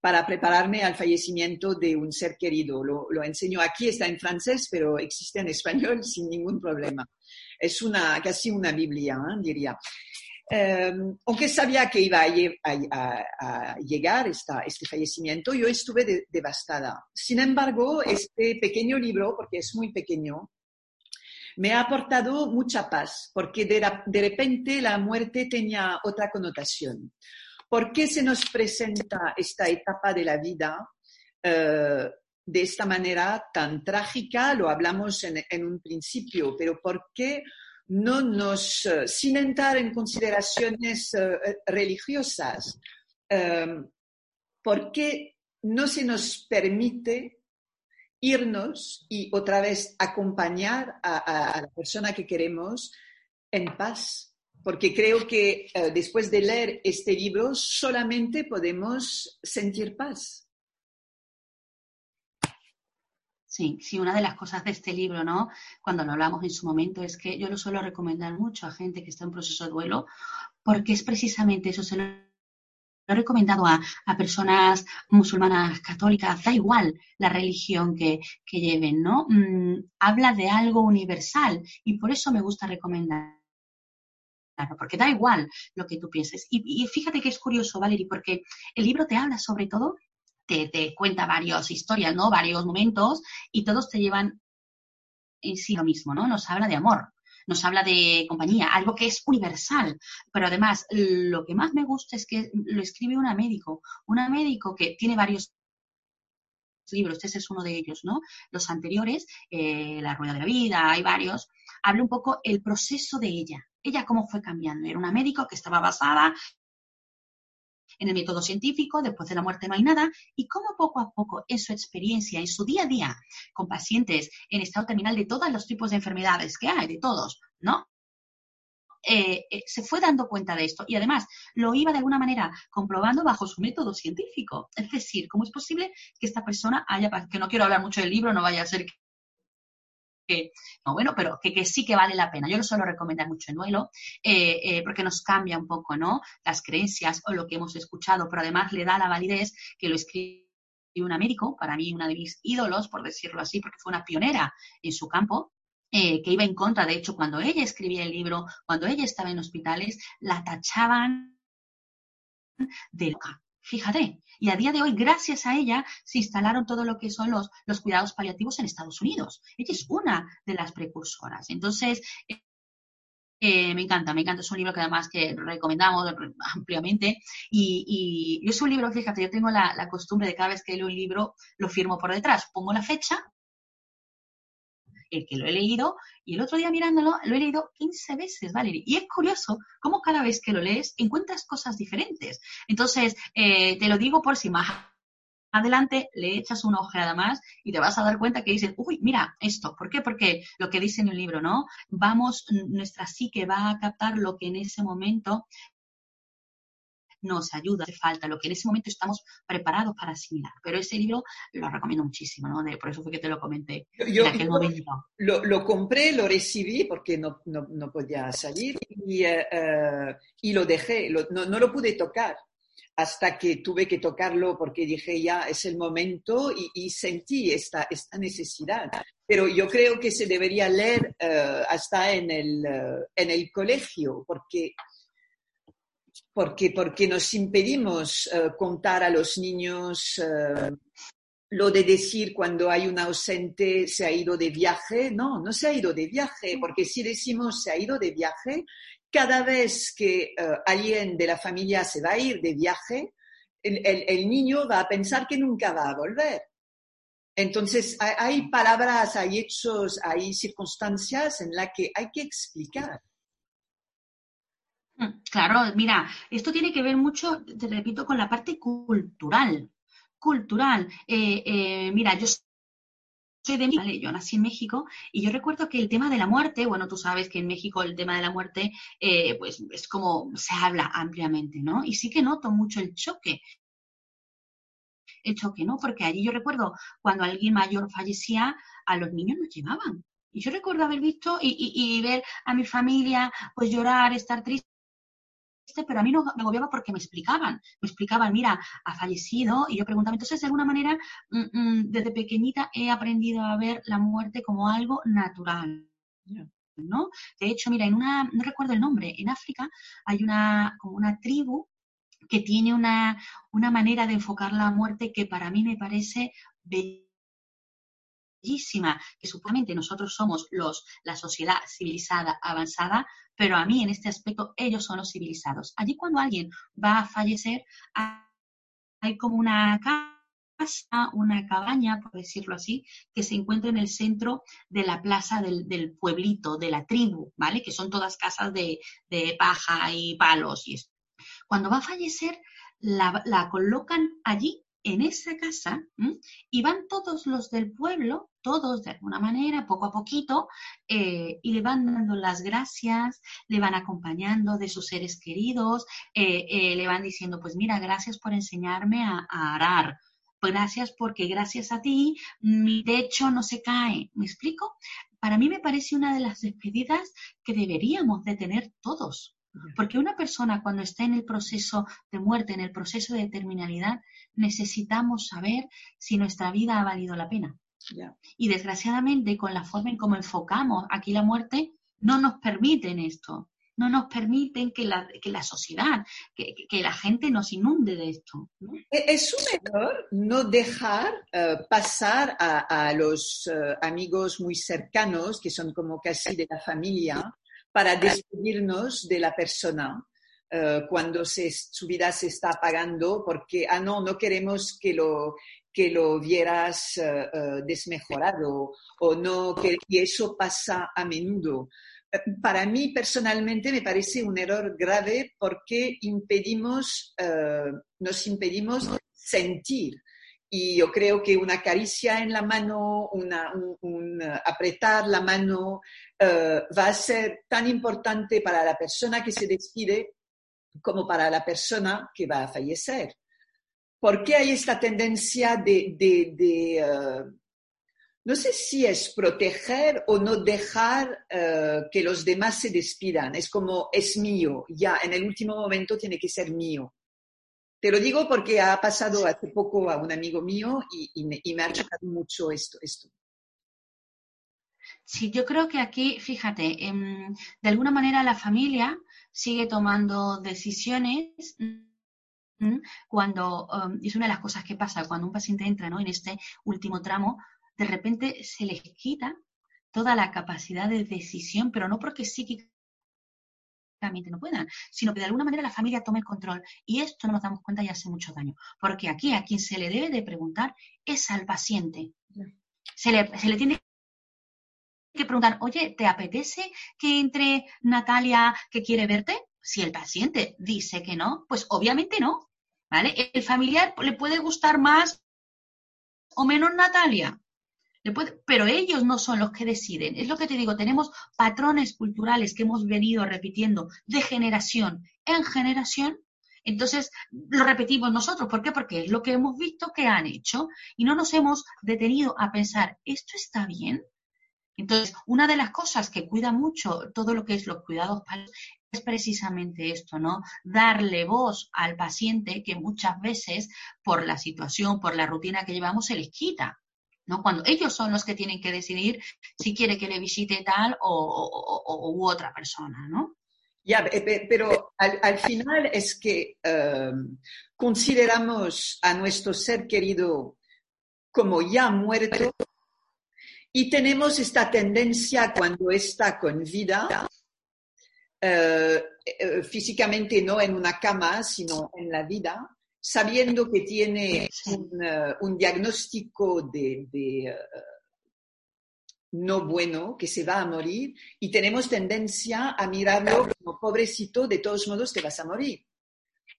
para prepararme al fallecimiento de un ser querido. Lo, lo, enseño aquí, está en francés, pero existe en español sin ningún problema. Es una, casi una Biblia, ¿eh? diría. Eh, aunque sabía que iba a, llegar esta, este fallecimiento, yo estuve de, devastada. Sin embargo, este pequeño libro, porque es muy pequeño, me ha aportado mucha paz, porque de, repente la muerte tenía otra connotación. ¿Por qué se nos presenta esta etapa de la vida eh, de esta manera tan trágica? Lo hablamos en, un principio, pero ¿por qué no nos, uh, sin entrar en consideraciones uh, religiosas, ¿por qué no se nos permite irnos y otra vez acompañar a, la persona que queremos en paz? porque creo que uh, después de leer este libro solamente podemos sentir paz. Sí, sí, una de las cosas de este libro, ¿no? Cuando lo hablamos en su momento, es que yo lo suelo recomendar mucho a gente que está en proceso de duelo, porque es precisamente eso, he recomendado a, a personas musulmanas católicas, da igual la religión que, que lleven, ¿no? Mm, habla de algo universal y por eso me gusta recomendar porque da igual lo que tú pienses. Y, y, fíjate que es curioso, Valerie, porque el libro te habla sobre todo, te, te, cuenta varias historias, ¿no? Varios momentos, y todos te llevan en sí lo mismo, ¿no? Nos habla de amor, nos habla de compañía, algo que es universal. Pero además, lo que más me gusta es que lo escribe una médico, una médico que tiene varios libros, este es uno de ellos, ¿no? Los anteriores, eh, La Rueda de la Vida, hay varios, habla un poco el proceso de ella, ella cómo fue cambiando. Era una médico que estaba basada en el método científico, después de la muerte no hay nada, y cómo poco a poco en su experiencia, en su día a día, con pacientes en estado terminal de todos los tipos de enfermedades que hay, de todos, ¿no? Eh, eh, se fue dando cuenta de esto y además lo iba de alguna manera comprobando bajo su método científico. Es decir, ¿cómo es posible que esta persona haya, que no quiero hablar mucho del libro, no vaya a ser que no, bueno, pero que, que, sí que vale la pena. Yo lo suelo recomendar mucho en duelo, eh, eh, porque nos cambia un poco, ¿no? Las creencias o lo que hemos escuchado, pero además le da la validez que lo escribe un médico, para mí una de mis ídolos, por decirlo así, porque fue una pionera en su campo, eh, que iba en contra. De hecho, cuando ella escribía el libro, cuando ella estaba en hospitales, la tachaban de loca. Fíjate, y a día de hoy, gracias a ella, se instalaron todo lo que son los, los cuidados paliativos en Estados Unidos. Ella es una de las precursoras. Entonces, eh, me encanta, me encanta. Es un libro que además que recomendamos ampliamente. Y, y es un libro, fíjate, yo tengo la, la, costumbre de cada vez que leo un libro, lo firmo por detrás. Pongo la fecha el que lo he leído y el otro día mirándolo lo he leído 15 veces, Valerie. Y es curioso cómo cada vez que lo lees encuentras cosas diferentes. Entonces, eh, te lo digo por si más adelante le echas una ojeada más y te vas a dar cuenta que dices, uy, mira esto. ¿Por qué? Porque lo que dice en el libro, ¿no? Vamos, nuestra psique va a captar lo que en ese momento nos ayuda, hace falta, lo que en ese momento estamos preparados para asimilar. Pero ese libro lo recomiendo muchísimo, ¿no? De, por eso fue que te lo comenté yo, en aquel yo momento. Lo, lo, compré, lo recibí porque no, no, no podía salir y, uh, y lo dejé, lo, no, no lo pude tocar hasta que tuve que tocarlo porque dije ya es el momento y, y sentí esta, esta, necesidad. Pero yo creo que se debería leer uh, hasta en el, uh, en el colegio porque porque, porque nos impedimos uh, contar a los niños uh, lo de decir cuando hay un ausente se ha ido de viaje. No, no se ha ido de viaje, porque si decimos se ha ido de viaje, cada vez que uh, alguien de la familia se va a ir de viaje, el, el, el, niño va a pensar que nunca va a volver. Entonces, hay, hay palabras, hay hechos, hay circunstancias en las que hay que explicar. Claro, mira, esto tiene que ver mucho, te repito, con la parte cultural. Cultural. Eh, eh, mira, yo soy de México, yo nací en México y yo recuerdo que el tema de la muerte, bueno, tú sabes que en México el tema de la muerte, eh, pues es como se habla ampliamente, ¿no? Y sí que noto mucho el choque. El choque, ¿no? Porque allí yo recuerdo cuando alguien mayor fallecía, a los niños los llevaban. Y yo recuerdo haber visto y, y ver a mi familia pues llorar, estar triste pero a mí no me agobiaba porque me explicaban, me explicaban, mira, ha fallecido, y yo preguntaba, entonces de alguna manera, mm, mm, desde pequeñita he aprendido a ver la muerte como algo natural. ¿no? De hecho, mira, en una, no recuerdo el nombre, en África hay una, como una tribu que tiene una, una manera de enfocar la muerte que para mí me parece bellísima, que supuestamente nosotros somos los, la sociedad civilizada avanzada, pero a mí en este aspecto ellos son los civilizados. Allí cuando alguien va a fallecer, hay como una casa, una cabaña, por decirlo así, que se encuentra en el centro de la plaza del, pueblito, de la tribu, ¿vale? Que son todas casas de, de paja y palos y esto. Cuando va a fallecer, la colocan allí en esa casa y van todos los del pueblo, todos de alguna manera, poco a poquito, eh, y le van dando las gracias, le van acompañando de sus seres queridos, eh, eh, le van diciendo, pues mira, gracias por enseñarme a, arar, gracias porque gracias a ti mi techo no se cae. ¿Me explico? Para mí me parece una de las despedidas que deberíamos de tener todos. Porque una persona cuando está en el proceso de muerte, en el proceso de terminalidad, necesitamos saber si nuestra vida ha valido la pena. Y desgraciadamente, con la forma en cómo enfocamos aquí la muerte, no nos permiten esto. No nos permiten que la, que la sociedad, que, que, la gente nos inunde de esto. E, es un error no dejar uh, pasar a, a los uh, amigos muy cercanos, que son como casi de la familia, para despedirnos de la persona uh, cuando se, su vida se está apagando, porque, ah, no, no queremos que lo, que lo vieras uh, uh, desmejorado o no, que, y eso pasa a menudo. Para mí personalmente me parece un error grave porque impedimos, nos impedimos sentir. Y yo creo que una caricia en la mano, una, un, un apretar la mano, uh, va a ser tan importante para la persona que se despide como para la persona que va a fallecer. ¿Por qué hay esta tendencia de, de, de uh, no sé si es proteger o no dejar uh, que los demás se despidan? Es como, es mío, ya, en el último momento tiene que ser mío. Te lo digo porque ha pasado hace poco a un amigo mío y, y, me, y me, ha chocado mucho esto, esto. Sí, yo creo que aquí, fíjate, eh, de alguna manera la familia sigue tomando decisiones cuando, um, es una de las cosas que pasa cuando un paciente entra ¿no? en este último tramo, de repente se les quita toda la capacidad de decisión, pero no porque no puedan, sino que de alguna manera la familia tome el control. Y esto no nos damos cuenta y hace mucho daño, porque aquí a quien se le debe de preguntar es al paciente. Se le, se le tiene que preguntar, oye, ¿te apetece que entre Natalia que quiere verte? Si el paciente dice que no, pues obviamente no. ¿Vale? El familiar le puede gustar más o menos Natalia. Pero ellos no son los que deciden. Es lo que te digo, tenemos patrones culturales que hemos venido repitiendo de generación en generación. Entonces, lo repetimos nosotros. ¿Por qué? Porque es lo que hemos visto que han hecho y no nos hemos detenido a pensar, ¿esto está bien? Entonces, una de las cosas que cuida mucho todo lo que es los cuidados es precisamente esto, ¿no? Darle voz al paciente que muchas veces por la situación, por la rutina que llevamos, se les quita. ¿No? Cuando ellos son los que tienen que decidir si quiere que le visite tal o, otra persona, ¿no? Ya, pero al, al final es que um, consideramos a nuestro ser querido como ya muerto y tenemos esta tendencia cuando está con vida, eh, eh, físicamente no en una cama, sino en la vida, sabiendo que tiene un, uh, un diagnóstico de, de uh, no bueno, que se va a morir, y tenemos tendencia a mirarlo como pobrecito, de todos modos te vas a morir.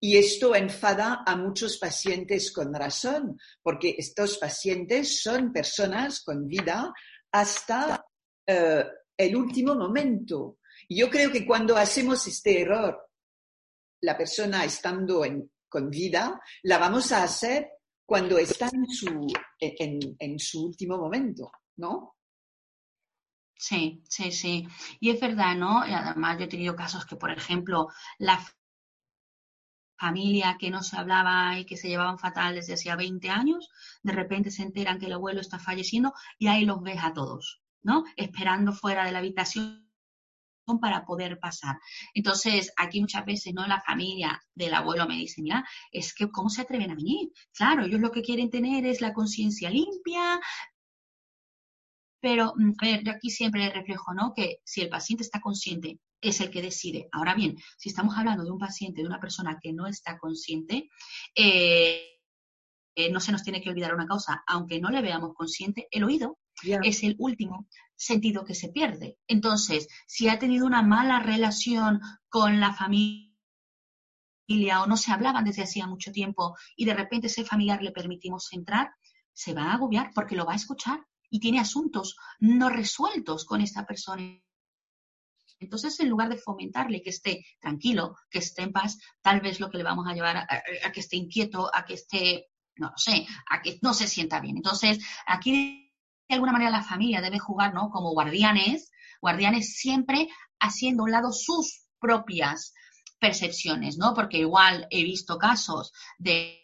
Y esto enfada a muchos pacientes con razón, porque estos pacientes son personas con vida hasta uh, el último momento. Yo creo que cuando hacemos este error, la persona estando en, con vida, la vamos a hacer cuando está en su, en, en su último momento, ¿no? Sí, sí, sí. Y es verdad, ¿no? Y además yo he tenido casos que, por ejemplo, la familia que no se hablaba y que se llevaban fatal desde hacía 20 años, de repente se enteran que el abuelo está falleciendo y ahí los ves a todos, ¿no? Esperando fuera de la habitación para poder pasar. Entonces, aquí muchas veces, ¿no? La familia del abuelo me dice, mira, es que ¿cómo se atreven a venir? Claro, ellos lo que quieren tener es la conciencia limpia, pero, mm, a ver, yo aquí siempre reflejo, ¿no? Que si el paciente está consciente, es el que decide. Ahora bien, si estamos hablando de un paciente, de una persona que no está consciente, eh, eh, no se nos tiene que olvidar una causa, aunque no le veamos consciente, el oído es el último sentido que se pierde. Entonces, si ha tenido una mala relación con la familia o no se hablaban desde hacía mucho tiempo y de repente ese familiar le permitimos entrar, se va a agobiar porque lo va a escuchar y tiene asuntos no resueltos con esta persona. Entonces, en lugar de fomentarle que esté tranquilo, que esté en paz, tal vez lo que le vamos a llevar a, que esté inquieto, a que esté, no sé, a que no se sienta bien. Entonces, aquí de alguna manera la familia debe jugar, ¿no? Como guardianes, guardianes siempre haciendo a un lado sus propias percepciones, ¿no? Porque igual he visto casos de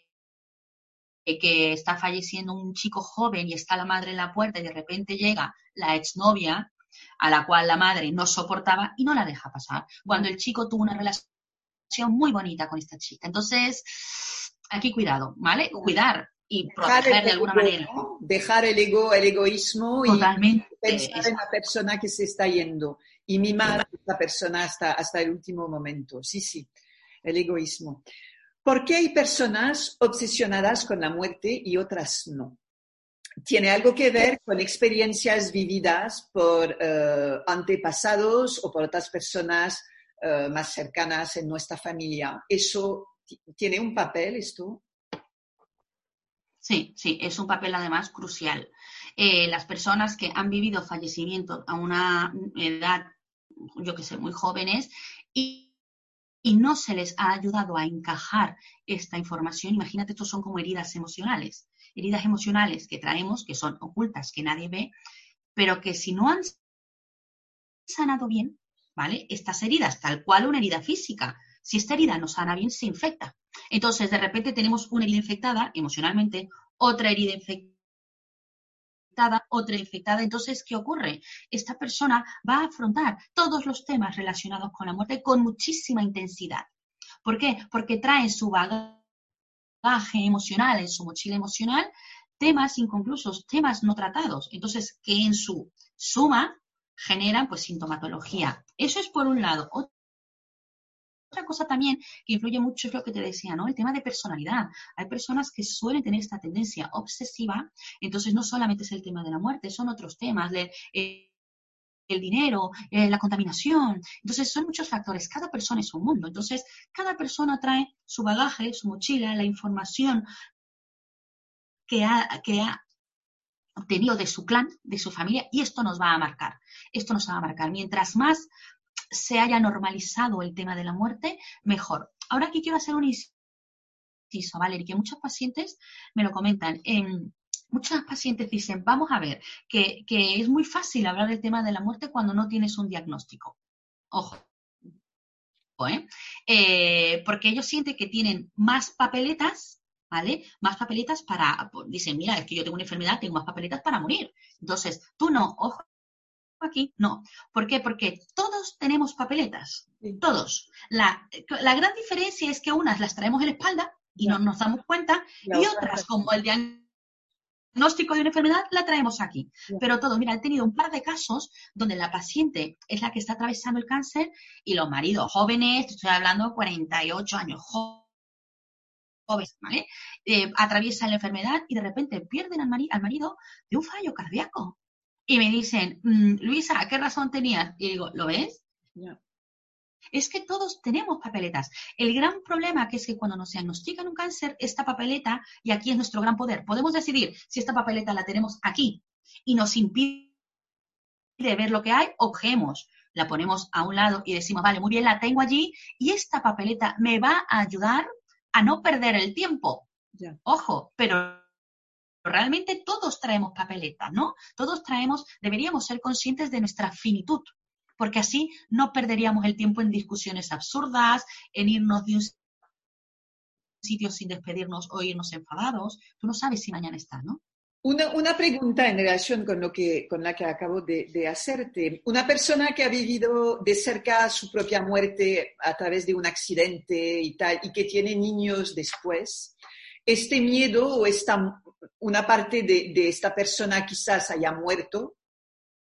que está falleciendo un chico joven y está la madre en la puerta y de repente llega la exnovia a la cual la madre no soportaba y no la deja pasar, cuando el chico tuvo una relación muy bonita con esta chica. Entonces, aquí cuidado, ¿vale? Cuidar y proteger de alguna manera. Dejar el ego, el egoísmo y pensar en la persona que se está yendo y mimar a esta persona hasta, hasta el último momento. Sí, sí, el egoísmo. ¿Por qué hay personas obsesionadas con la muerte y otras no? ¿Tiene algo que ver con experiencias vividas por eh, antepasados o por otras personas eh, más cercanas en nuestra familia? ¿Eso tiene un papel esto? Sí, sí, es un papel además crucial. Eh, las personas que han vivido fallecimiento a una edad, yo que sé, muy jóvenes y, y no se les ha ayudado a encajar esta información, imagínate, estos son como heridas emocionales, heridas emocionales que traemos, que son ocultas, que nadie ve, pero que si no han sanado bien, ¿vale? Estas heridas, tal cual una herida física, si esta herida no sana bien, se infecta. Entonces, de repente tenemos una herida infectada emocionalmente, otra herida infectada, otra infectada. Entonces, ¿qué ocurre? Esta persona va a afrontar todos los temas relacionados con la muerte con muchísima intensidad. ¿Por qué? Porque trae su bagaje emocional, en su mochila emocional, temas inconclusos, temas no tratados. Entonces, que en su suma generan pues sintomatología. Eso es por un lado. Cosa también que influye mucho es lo que te decía, ¿no? El tema de personalidad. Hay personas que suelen tener esta tendencia obsesiva, entonces no solamente es el tema de la muerte, son otros temas, eh, el dinero, eh, la contaminación. Entonces, son muchos factores. Cada persona es un mundo. Entonces, cada persona trae su bagaje, su mochila, la información que ha obtenido de su clan, de su familia, y esto nos va a marcar. Esto nos va a marcar. Mientras más se haya normalizado el tema de la muerte, mejor. Ahora aquí quiero hacer un inciso, Valeria, que muchos pacientes me lo comentan. Eh, muchos pacientes dicen, vamos a ver, que, es muy fácil hablar del tema de la muerte cuando no tienes un diagnóstico. Ojo. ¿eh? Eh, porque ellos sienten que tienen más papeletas, ¿vale? Más papeletas para, pues, dicen, mira, es que yo tengo una enfermedad, tengo más papeletas para morir. Entonces, tú no, ojo, aquí? No. ¿Por qué? Porque todos tenemos papeletas, todos. La, gran diferencia es que unas las traemos en la espalda y no nos damos cuenta y otras, como el diagnóstico de una enfermedad, la traemos aquí. Pero todo, mira, he tenido un par de casos donde la paciente es la que está atravesando el cáncer y los maridos jóvenes, estoy hablando 48 años, jóvenes, ¿vale? Eh, atraviesan la enfermedad y de repente pierden al, al marido de un fallo cardíaco y me dicen, mm, Luisa, ¿qué razón tenías? Y digo, ¿lo ves? Es que todos tenemos papeletas. El gran problema que es que cuando nos diagnostican un cáncer, esta papeleta, y aquí es nuestro gran poder, podemos decidir si esta papeleta la tenemos aquí y nos impide ver lo que hay, objeemos, la ponemos a un lado y decimos, vale, muy bien, la tengo allí y esta papeleta me va a ayudar a no perder el tiempo. Ojo, pero realmente todos traemos papeletas, ¿no? Todos traemos, deberíamos ser conscientes de nuestra finitud, porque así no perderíamos el tiempo en discusiones absurdas, en irnos de un sitio sin despedirnos o irnos enfadados, tú no sabes si mañana está, ¿no? Una, una, pregunta en relación con, lo que, con la que acabo de, de, hacerte. Una persona que ha vivido de cerca su propia muerte a través de un accidente y tal, y que tiene niños después, este miedo o esta, una parte de, de esta persona quizás haya muerto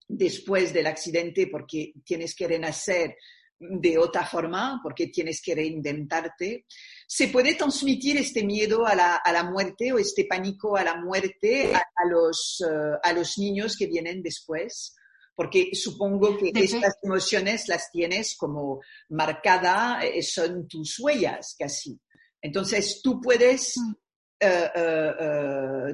después del accidente porque tienes que renacer de otra forma, porque tienes que reinventarte, se puede transmitir este miedo a la, a la muerte o este pánico a la muerte a, a los, uh, a los niños que vienen después porque supongo que estas emociones las tienes como marcada, eh, son tus huellas casi. Entonces tú puedes uh,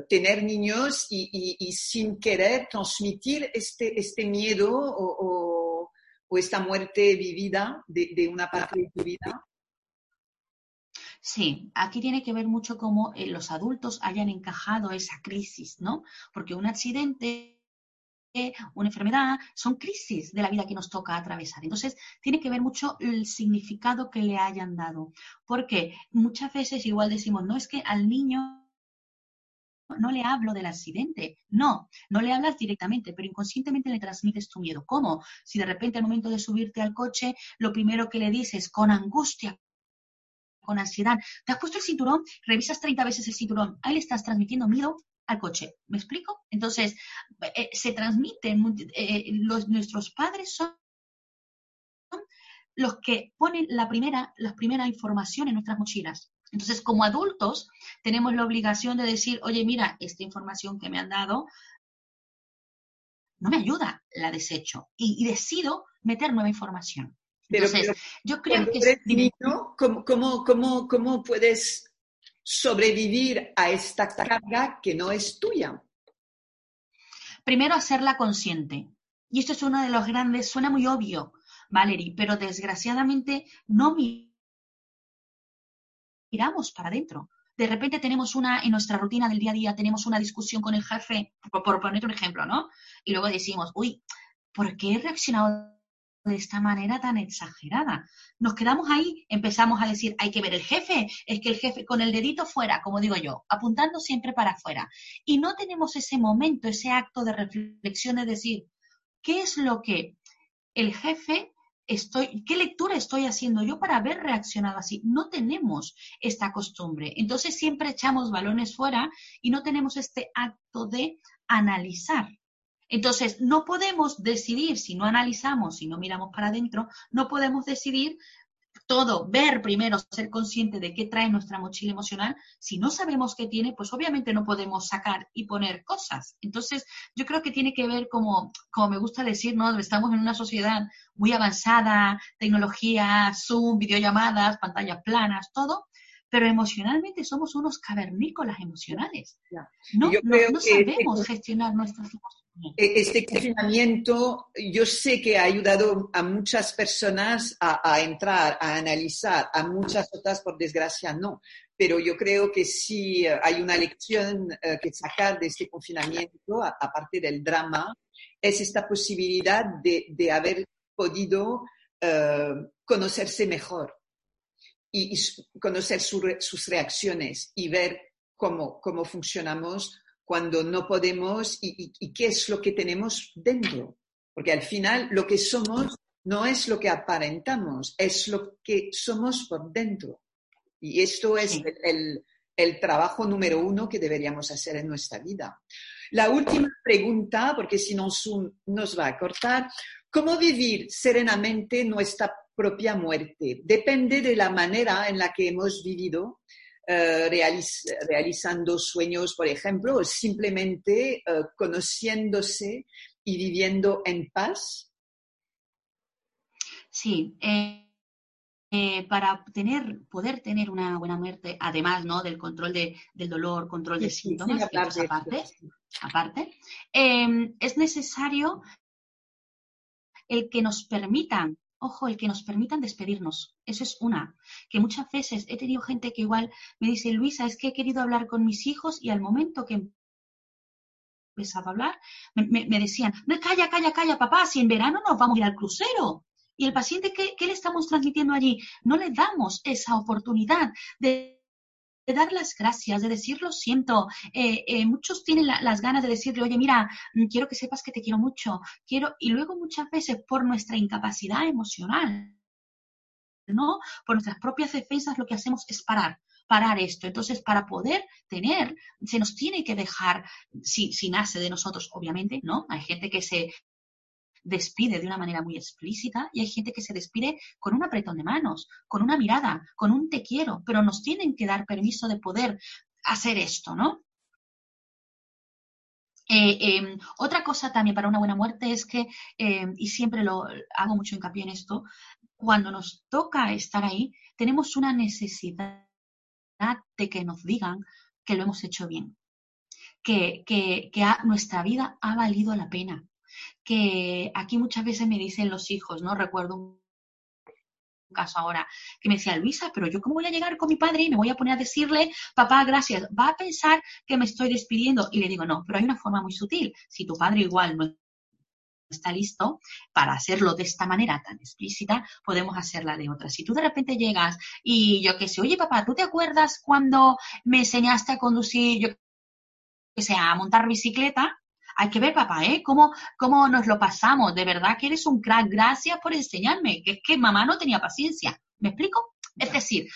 tener niños y, y, y, sin querer transmitir este, este miedo o, o, o esta muerte vivida de, de, una parte de tu vida. Sí, aquí tiene que ver mucho cómo eh, los adultos hayan encajado esa crisis, ¿no? Porque un accidente una enfermedad, son crisis de la vida que nos toca atravesar. Entonces, tiene que ver mucho el significado que le hayan dado. Porque muchas veces igual decimos, no es que al niño no le hablo del accidente. No, no le hablas directamente, pero inconscientemente le transmites tu miedo. ¿Cómo? Si de repente al momento de subirte al coche, lo primero que le dices con angustia, con ansiedad, te has puesto el cinturón, revisas 30 veces el cinturón, ahí le estás transmitiendo miedo al coche. ¿Me explico? Entonces, eh, se transmiten, eh, los, nuestros padres son los que ponen la primera, la primera información en nuestras mochilas. Entonces, como adultos, tenemos la obligación de decir, oye, mira, esta información que me han dado no me ayuda, la desecho y, y decido meter nueva información. Entonces, pero, pero, yo creo que... Eres niño, ¿cómo, cómo, cómo, ¿Cómo puedes sobrevivir a esta carga que no es tuya? Primero, hacerla consciente. Y esto es uno de los grandes, suena muy obvio, Valerie, pero desgraciadamente no miramos para adentro. De repente tenemos una, en nuestra rutina del día a día, tenemos una discusión con el jefe, por, por poner un ejemplo, ¿no? Y luego decimos, uy, ¿por qué he reaccionado de esta manera tan exagerada. Nos quedamos ahí, empezamos a decir, hay que ver el jefe, es que el jefe con el dedito fuera, como digo yo, apuntando siempre para afuera. Y no tenemos ese momento, ese acto de reflexión de decir, ¿qué es lo que el jefe estoy, qué lectura estoy haciendo yo para haber reaccionado así? No tenemos esta costumbre. Entonces siempre echamos balones fuera y no tenemos este acto de analizar entonces, no podemos decidir, si no analizamos, si no miramos para adentro, no podemos decidir todo, ver primero, ser consciente de qué trae nuestra mochila emocional. Si no sabemos qué tiene, pues obviamente no podemos sacar y poner cosas. Entonces, yo creo que tiene que ver como, como me gusta decir, ¿no? Estamos en una sociedad muy avanzada, tecnología, Zoom, videollamadas, pantallas planas, todo, pero emocionalmente somos unos cavernícolas emocionales. No, no, no sabemos gestionar nuestras emociones. Este confinamiento yo sé que ha ayudado a muchas personas a, a, entrar, a analizar, a muchas otras por desgracia no, pero yo creo que sí hay una lección uh, que sacar de este confinamiento, aparte del drama, es esta posibilidad de, de haber podido uh, conocerse mejor y, y conocer su, sus reacciones y ver cómo, cómo funcionamos cuando no podemos y, y, qué es lo que tenemos dentro. Porque al final lo que somos no es lo que aparentamos, es lo que somos por dentro. Y esto es sí. el, el, trabajo número uno que deberíamos hacer en nuestra vida. La última pregunta, porque si no nos va a cortar, ¿cómo vivir serenamente nuestra propia muerte. Depende de la manera en la que hemos vivido, realiz realizando sueños, por ejemplo, o simplemente uh, conociéndose y viviendo en paz. Sí. Eh... Eh, para tener, poder tener una buena muerte, además ¿no? del control de, del dolor, control de sí, síntomas, sí, aparte, aparte, aparte eh, es necesario el que nos permitan ojo, el que nos permitan despedirnos. Eso es una. Que muchas veces he tenido gente que igual me dice, Luisa, es que he querido hablar con mis hijos y al momento que empezaba a hablar, me, me, decían, no, calla, calla, calla, papá, si en verano nos vamos a ir al crucero. Y el paciente, ¿qué, ¿qué, le estamos transmitiendo allí? No le damos esa oportunidad de dar las gracias, de decir lo siento. Eh, eh, muchos tienen las ganas de decirle, oye, mira, mm, quiero que sepas que te quiero mucho, quiero, y luego muchas veces por nuestra incapacidad emocional, ¿no? Por nuestras propias defensas lo que hacemos es parar, parar esto. Entonces, para poder tener, se nos tiene que dejar, si, si nace de nosotros, obviamente, ¿no? Hay gente que se despide de una manera muy explícita y hay gente que se despide con un apretón de manos, con una mirada, con un te quiero, pero nos tienen que dar permiso de poder hacer esto, ¿no? Eh, em, otra cosa también para una buena muerte es que, em, y siempre lo hago mucho hincapié en esto, cuando nos toca estar ahí, tenemos una necesidad de que nos digan que lo hemos hecho bien, que, que, nuestra vida ha valido la pena, que aquí muchas veces me dicen los hijos, ¿no? Recuerdo un caso ahora que me decía Luisa, pero yo cómo voy a llegar con mi padre y me voy a poner a decirle, papá, gracias, va a pensar que me estoy despidiendo. Y le digo, no, pero hay una forma muy sutil. Si tu padre igual no está listo para hacerlo de esta manera tan explícita, podemos hacerla de otra. Si tú de repente llegas y yo que sé, oye papá, ¿tú te acuerdas cuando me enseñaste a conducir, yo que sé, a montar bicicleta? Hay que ver, papá, ¿eh? ¿Cómo, ¿Cómo nos lo pasamos? De verdad que eres un crack. Gracias por enseñarme. Que es que mamá no tenía paciencia. ¿Me explico? Es decir,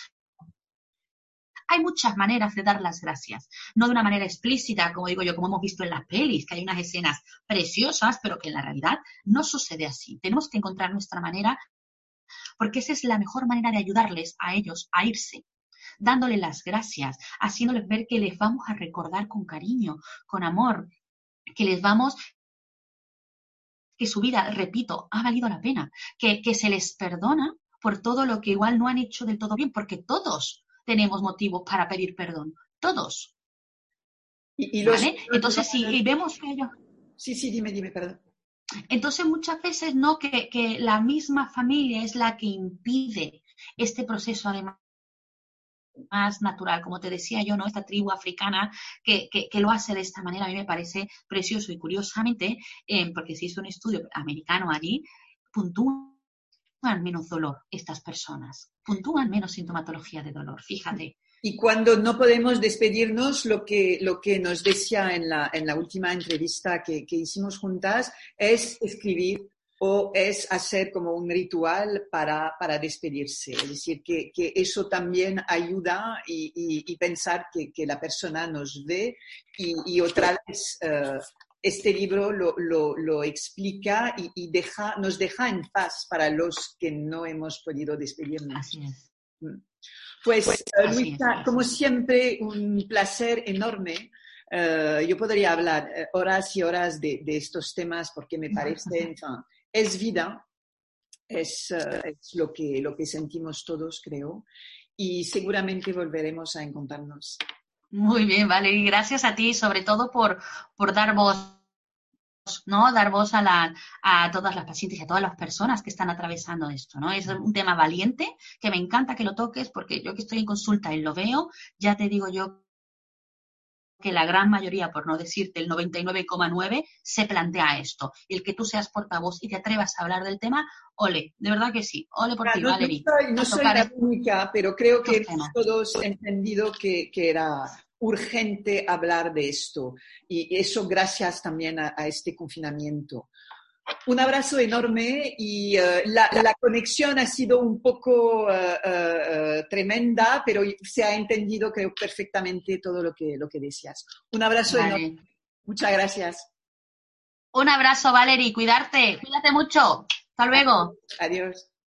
hay muchas maneras de dar las gracias. No de una manera explícita, como digo yo, como hemos visto en las pelis, que hay unas escenas preciosas, pero que en la realidad no sucede así. Tenemos que encontrar nuestra manera, porque esa es la mejor manera de ayudarles a ellos a irse dándoles las gracias, haciéndoles ver que les vamos a recordar con cariño, con amor, que les vamos que su vida, repito, ha valido la pena, que, que se les perdona por todo lo que igual no han hecho del todo bien, porque todos tenemos motivos para pedir perdón, todos. Y, ¿Vale? Entonces, si vemos que ellos... Sí, sí, dime, dime, perdón. Entonces, muchas veces, ¿no? Que, que la misma familia es la que impide este proceso, además más natural, como te decía yo, ¿no? Esta tribu africana que, que, lo hace de esta manera, a mí me parece precioso y curiosamente, eh, porque se hizo un estudio americano allí, puntúan menos dolor estas personas, puntúan menos sintomatología de dolor, fíjate. Y cuando no podemos despedirnos, lo que, lo que nos decía en la, en la última entrevista que, que hicimos juntas es escribir o es hacer como un ritual para, para despedirse. Es decir, que, que eso también ayuda y, y, pensar que, que, la persona nos ve y, y otra vez uh, este libro lo, lo, lo explica y, deja, nos deja en paz para los que no hemos podido despedirnos. Así es. Mm. Pues, pues uh, Luisa, como siempre, un placer enorme. Uh, yo podría hablar horas y horas de, de estos temas porque me parecen, es vida, es, uh, es, lo, que, lo que sentimos todos, creo, y seguramente volveremos a encontrarnos. Muy bien, vale, y gracias a ti, sobre todo por, por dar voz. ¿no? Dar voz a, la, a todas las pacientes y a todas las personas que están atravesando esto, ¿no? Es un tema valiente que me encanta que lo toques porque yo que estoy en consulta y lo veo, ya te digo yo que la gran mayoría, por no decirte el 99,9, se plantea esto. Y el que tú seas portavoz y te atrevas a hablar del tema, ole, de verdad que sí, ole por ti, no, Valerie. No soy, la única, pero creo que todos entendido que, que, era urgente hablar de esto. Y eso gracias también a, a este confinamiento. Un abrazo enorme y uh, la, la, conexión ha sido un poco uh, uh, tremenda, pero se ha entendido creo perfectamente todo lo que, lo que decías. Un abrazo vale. enorme. Muchas gracias. Un abrazo, Valerie. Cuidarte. Cuídate mucho. Hasta luego. Adiós.